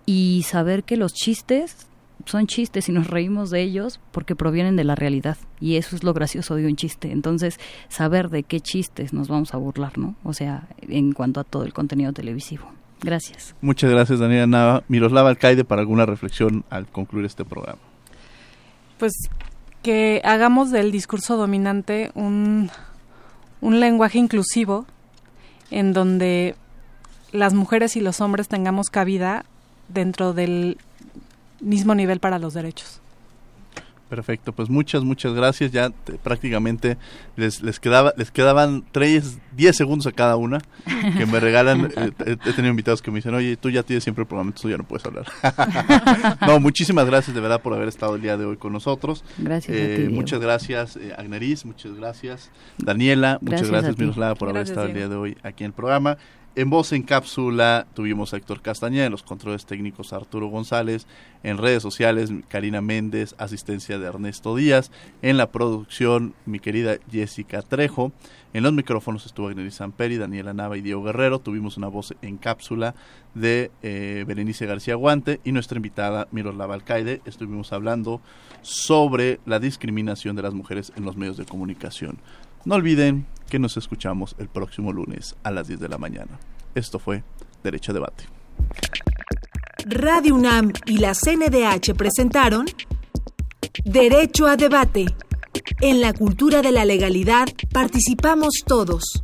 y saber que los chistes son chistes y nos reímos de ellos porque provienen de la realidad y eso es lo gracioso de un chiste. Entonces, saber de qué chistes nos vamos a burlar, ¿no? O sea, en cuanto a todo el contenido televisivo. Gracias. Muchas gracias, Daniela Nava. Miroslava Alcaide, para alguna reflexión al concluir este programa. Pues que hagamos del discurso dominante un, un lenguaje inclusivo en donde las mujeres y los hombres tengamos cabida dentro del mismo nivel para los derechos. Perfecto, pues muchas, muchas gracias. Ya prácticamente les, les, quedaba, les quedaban tres, 10 segundos a cada una que me regalan. <laughs> Eh, he, tenido invitados que me dicen, oye, tú ya tienes siempre el programa, tú ya no puedes hablar. <laughs> no, muchísimas gracias de verdad por haber estado el día de hoy con nosotros. Gracias. Eh, muchas gracias, eh, Agneris, muchas gracias, Daniela, muchas gracias, Miroslava, por haber estado el día de hoy aquí en el programa. En voz en cápsula tuvimos a Héctor Castañeda, en los controles técnicos Arturo González, en redes sociales Karina Méndez, asistencia de Ernesto Díaz, en la producción mi querida Jessica Trejo, en los micrófonos estuvo Agnelis Samperi, Daniela Nava y Diego Guerrero, tuvimos una voz en cápsula de eh, Berenice García Guante y nuestra invitada Miroslava Alcaide, estuvimos hablando sobre la discriminación de las mujeres en los medios de comunicación. No olviden que nos escuchamos el próximo lunes a las 10 de la mañana. Esto fue Derecho a Debate. Radio UNAM y la CNDH presentaron Derecho a Debate. En la cultura de la legalidad participamos todos.